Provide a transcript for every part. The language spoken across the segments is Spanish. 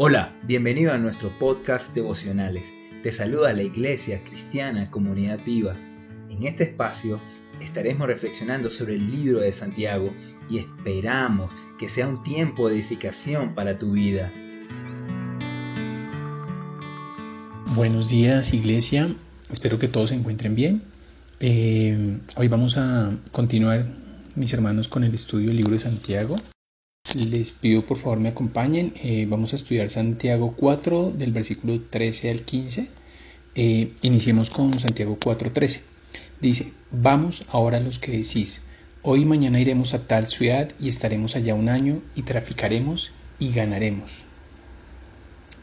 Hola, bienvenido a nuestro podcast devocionales. Te saluda la Iglesia Cristiana Comunidad Viva. En este espacio estaremos reflexionando sobre el libro de Santiago y esperamos que sea un tiempo de edificación para tu vida. Buenos días Iglesia, espero que todos se encuentren bien. Eh, hoy vamos a continuar, mis hermanos, con el estudio del libro de Santiago. Les pido por favor me acompañen. Eh, vamos a estudiar Santiago 4 del versículo 13 al 15. Eh, iniciemos con Santiago 4.13. Dice, vamos ahora los que decís, hoy y mañana iremos a tal ciudad y estaremos allá un año y traficaremos y ganaremos.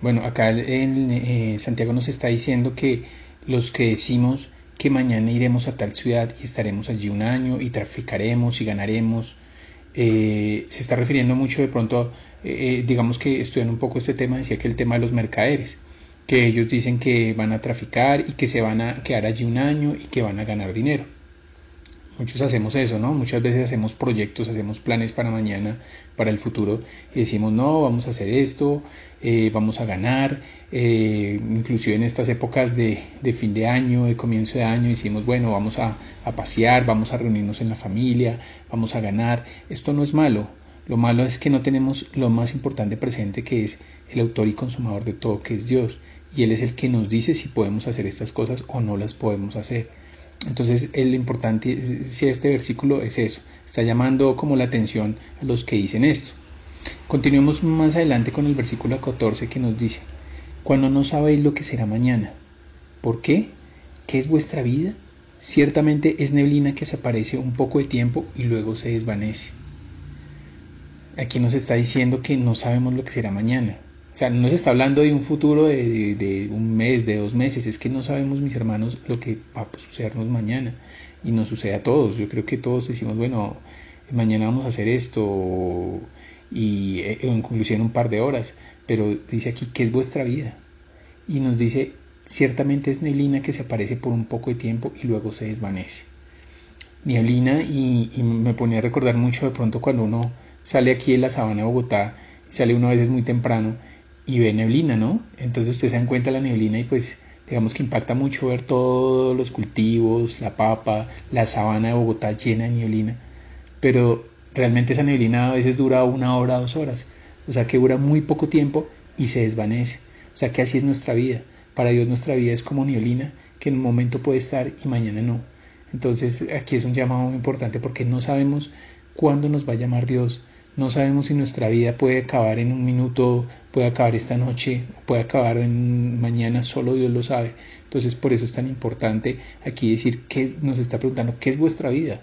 Bueno, acá en eh, Santiago nos está diciendo que los que decimos que mañana iremos a tal ciudad y estaremos allí un año y traficaremos y ganaremos, eh, se está refiriendo mucho de pronto, eh, digamos que estudiando un poco este tema, decía que el tema de los mercaderes, que ellos dicen que van a traficar y que se van a quedar allí un año y que van a ganar dinero. Muchos hacemos eso, ¿no? Muchas veces hacemos proyectos, hacemos planes para mañana, para el futuro, y decimos, no, vamos a hacer esto, eh, vamos a ganar. Eh, inclusive en estas épocas de, fin de año, de comienzo de año, decimos, bueno, vamos a, a pasear, vamos a reunirnos en la familia, vamos a ganar. Esto no es malo. Lo malo es que no tenemos lo más importante presente, que es el autor y consumador de todo, que es Dios. Y Él es el que nos dice si podemos hacer estas cosas o no las podemos hacer. Entonces, lo importante, si este versículo es eso, está llamando como la atención a los que dicen esto. Continuemos más adelante con el versículo 14 que nos dice, cuando no sabéis lo que será mañana. ¿Por qué? ¿Qué es vuestra vida? Ciertamente es neblina que se aparece un poco de tiempo y luego se desvanece. Aquí nos está diciendo que no sabemos lo que será mañana. O sea, no se está hablando de un futuro de, un mes, de dos meses, es que no sabemos, mis hermanos, lo que va a sucedernos mañana. Y nos sucede a todos. Yo creo que todos decimos, bueno, mañana vamos a hacer esto, y eh, en conclusión un par de horas. Pero dice aquí, ¿qué es vuestra vida? Y nos dice, ciertamente es neblina que se aparece por un poco de tiempo y luego se desvanece. Neblina, y, y me ponía a recordar mucho de pronto cuando uno sale aquí en la sabana de Bogotá, sale uno a veces muy temprano, y ve neblina, ¿no? Entonces usted se da cuenta de la neblina y pues digamos que impacta mucho ver todos los cultivos, la papa, la sabana de Bogotá llena de neblina, pero realmente esa neblina a veces dura una hora, dos horas, o sea que dura muy poco tiempo y se desvanece, o sea que así es nuestra vida, para Dios nuestra vida es como neblina que en un momento puede estar y mañana no. Entonces aquí es un llamado muy importante porque no sabemos cuándo nos va a llamar Dios, no sabemos si nuestra vida puede acabar en un minuto, puede acabar esta noche, puede acabar en mañana, solo Dios lo sabe. Entonces por eso es tan importante aquí decir que nos está preguntando, ¿qué es vuestra vida?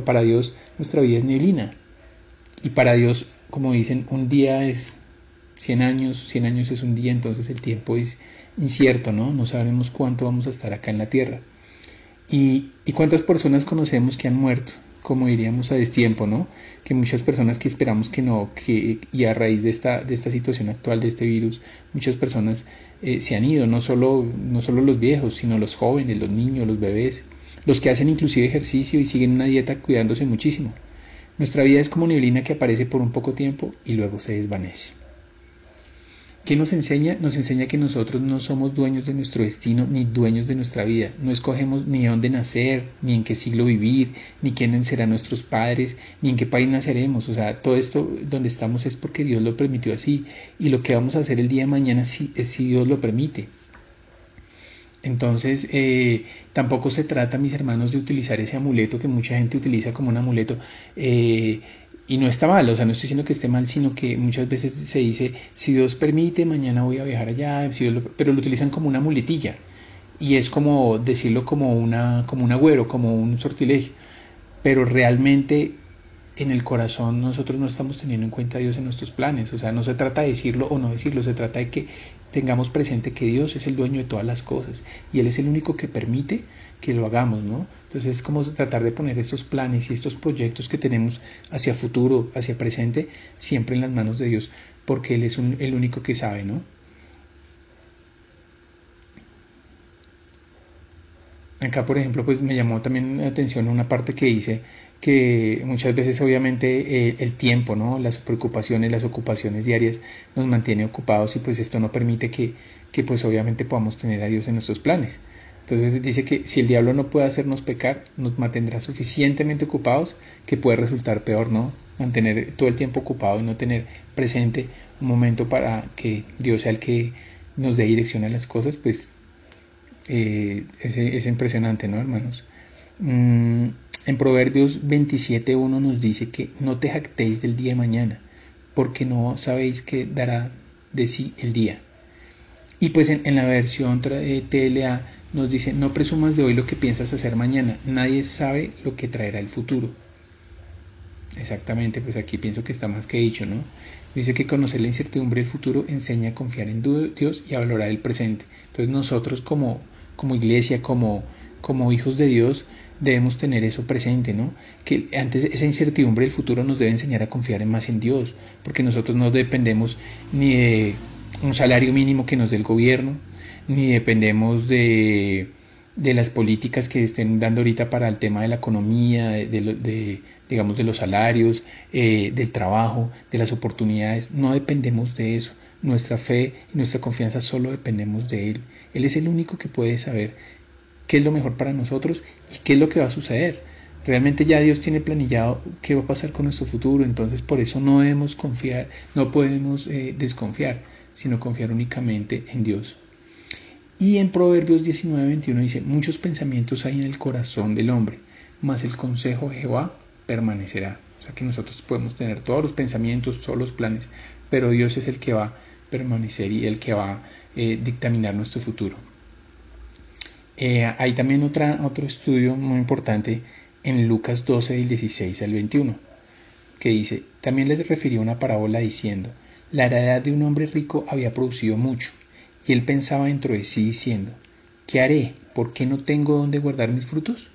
para Dios nuestra vida es neblina. Y para Dios, como dicen, un día es 100 años, 100 años es un día, entonces el tiempo es incierto, ¿no? No sabemos cuánto vamos a estar acá en la tierra. ¿Y, y cuántas personas conocemos que han muerto? Como diríamos a destiempo, ¿no? Que muchas personas que esperamos que no, que y a raíz de esta, de esta situación actual de este virus, muchas personas eh, se han ido, no solo, no solo los viejos, sino los jóvenes, los niños, los bebés, los que hacen inclusive ejercicio y siguen una dieta cuidándose muchísimo. Nuestra vida es como neblina que aparece por un poco tiempo y luego se desvanece. ¿Qué nos enseña? Nos enseña que nosotros no somos dueños de nuestro destino ni dueños de nuestra vida. No escogemos ni dónde nacer, ni en qué siglo vivir, ni quiénes serán nuestros padres, ni en qué país naceremos. O sea, todo esto donde estamos es porque Dios lo permitió así. Y lo que vamos a hacer el día de mañana sí, es si Dios lo permite. Entonces, eh, tampoco se trata, mis hermanos, de utilizar ese amuleto que mucha gente utiliza como un amuleto. Eh, y no está mal, o sea, no estoy diciendo que esté mal, sino que muchas veces se dice, si Dios permite, mañana voy a viajar allá, pero lo utilizan como una muletilla. Y es como decirlo como, una, como un agüero, como un sortilegio. Pero realmente en el corazón nosotros no estamos teniendo en cuenta a Dios en nuestros planes. O sea, no se trata de decirlo o no decirlo, se trata de que tengamos presente que Dios es el dueño de todas las cosas y Él es el único que permite que lo hagamos, ¿no? Entonces es como tratar de poner estos planes y estos proyectos que tenemos hacia futuro, hacia presente, siempre en las manos de Dios, porque Él es el único que sabe, ¿no? Acá, por ejemplo, pues me llamó también la atención una parte que dice que muchas veces obviamente eh, el tiempo, ¿no? las preocupaciones, las ocupaciones diarias nos mantiene ocupados y pues esto no permite que, que pues obviamente podamos tener a Dios en nuestros planes. Entonces dice que si el diablo no puede hacernos pecar, nos mantendrá suficientemente ocupados que puede resultar peor, ¿no? Mantener todo el tiempo ocupado y no tener presente un momento para que Dios sea el que nos dé dirección a las cosas, pues eh, es, impresionante, ¿no, hermanos? Mm, en Proverbios 27.1 nos dice que no te jactéis del día de mañana, porque no sabéis qué dará de sí el día. Y pues en, la versión eh, TLA nos dice, no presumas de hoy lo que piensas hacer mañana, nadie sabe lo que traerá el futuro. Exactamente, pues aquí pienso que está más que dicho, ¿no? Dice que conocer la incertidumbre del futuro enseña a confiar en Dios y a valorar el presente. Entonces nosotros como, como iglesia, como, como hijos de Dios, debemos tener eso presente, ¿no? Que antes esa incertidumbre del futuro nos debe enseñar a confiar más en Dios, porque nosotros no dependemos ni de un salario mínimo que nos dé el gobierno, ni dependemos de, de las políticas que estén dando ahorita para el tema de la economía, de, digamos de los salarios, eh, del trabajo, de las oportunidades. No dependemos de eso. Nuestra fe y nuestra confianza solo dependemos de Él. Él es el único que puede saber qué es lo mejor para nosotros y qué es lo que va a suceder. Realmente ya Dios tiene planillado qué va a pasar con nuestro futuro, entonces por eso no debemos confiar, no podemos eh, desconfiar, sino confiar únicamente en Dios. Y en Proverbios 19:21 dice, muchos pensamientos hay en el corazón del hombre, mas el consejo de Jehová permanecerá. O sea que nosotros podemos tener todos los pensamientos, todos los planes, pero Dios es el que va a permanecer y el que va a eh, dictaminar nuestro futuro. Eh, hay también otra, otro estudio muy importante en Lucas 12, del 16 al 21, que dice, también les refirió una parábola diciendo, la heredad de un hombre rico había producido mucho y él pensaba dentro de sí diciendo, ¿qué haré? ¿Por qué no tengo dónde guardar mis frutos?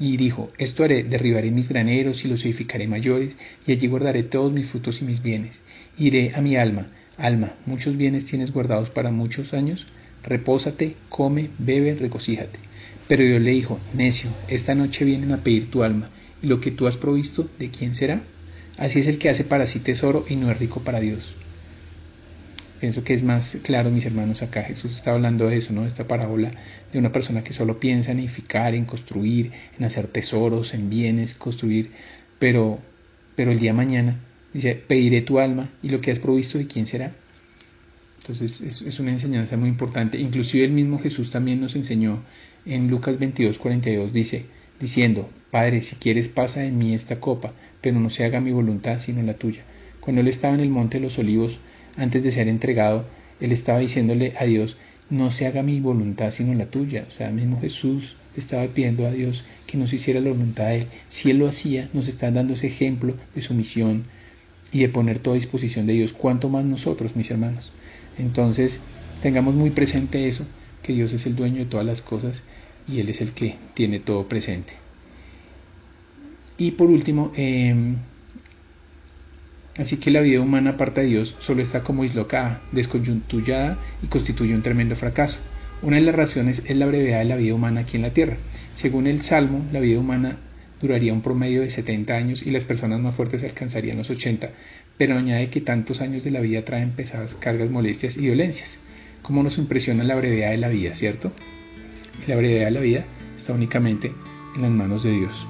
Y dijo, esto haré, derribaré mis graneros y los edificaré mayores, y allí guardaré todos mis frutos y mis bienes. Iré a mi alma, alma, muchos bienes tienes guardados para muchos años, repósate, come, bebe, regocíjate. Pero Dios le dijo, necio, esta noche vienen a pedir tu alma, y lo que tú has provisto, ¿de quién será? Así es el que hace para sí tesoro y no es rico para Dios. Pienso que es más claro, mis hermanos, acá Jesús está hablando de eso, ¿no? Esta parábola de una persona que solo piensa en edificar, en construir, en hacer tesoros, en bienes, construir, pero, pero el día mañana dice, pediré tu alma y lo que has provisto de quién será. Entonces es, es, una enseñanza muy importante. Inclusive el mismo Jesús también nos enseñó en Lucas 22, 42, dice, diciendo, Padre, si quieres pasa de mí esta copa, pero no se haga mi voluntad sino la tuya. Cuando él estaba en el monte de los olivos, antes de ser entregado, él estaba diciéndole a Dios, no se haga mi voluntad sino la tuya. O sea, mismo Jesús le estaba pidiendo a Dios que nos hiciera la voluntad de Él. Si Él lo hacía, nos está dando ese ejemplo de sumisión y de poner toda disposición de Dios. ¿Cuánto más nosotros, mis hermanos? Entonces, tengamos muy presente eso, que Dios es el dueño de todas las cosas y Él es el que tiene todo presente. Y por último, eh, Así que la vida humana aparte de Dios solo está como dislocada, descoyuntullada y constituye un tremendo fracaso. Una de las razones es la brevedad de la vida humana aquí en la Tierra. Según el Salmo, la vida humana duraría un promedio de 70 años y las personas más fuertes alcanzarían los 80, pero añade que tantos años de la vida traen pesadas cargas, molestias y dolencias. ¿Cómo nos impresiona la brevedad de la vida, cierto? La brevedad de la vida está únicamente en las manos de Dios.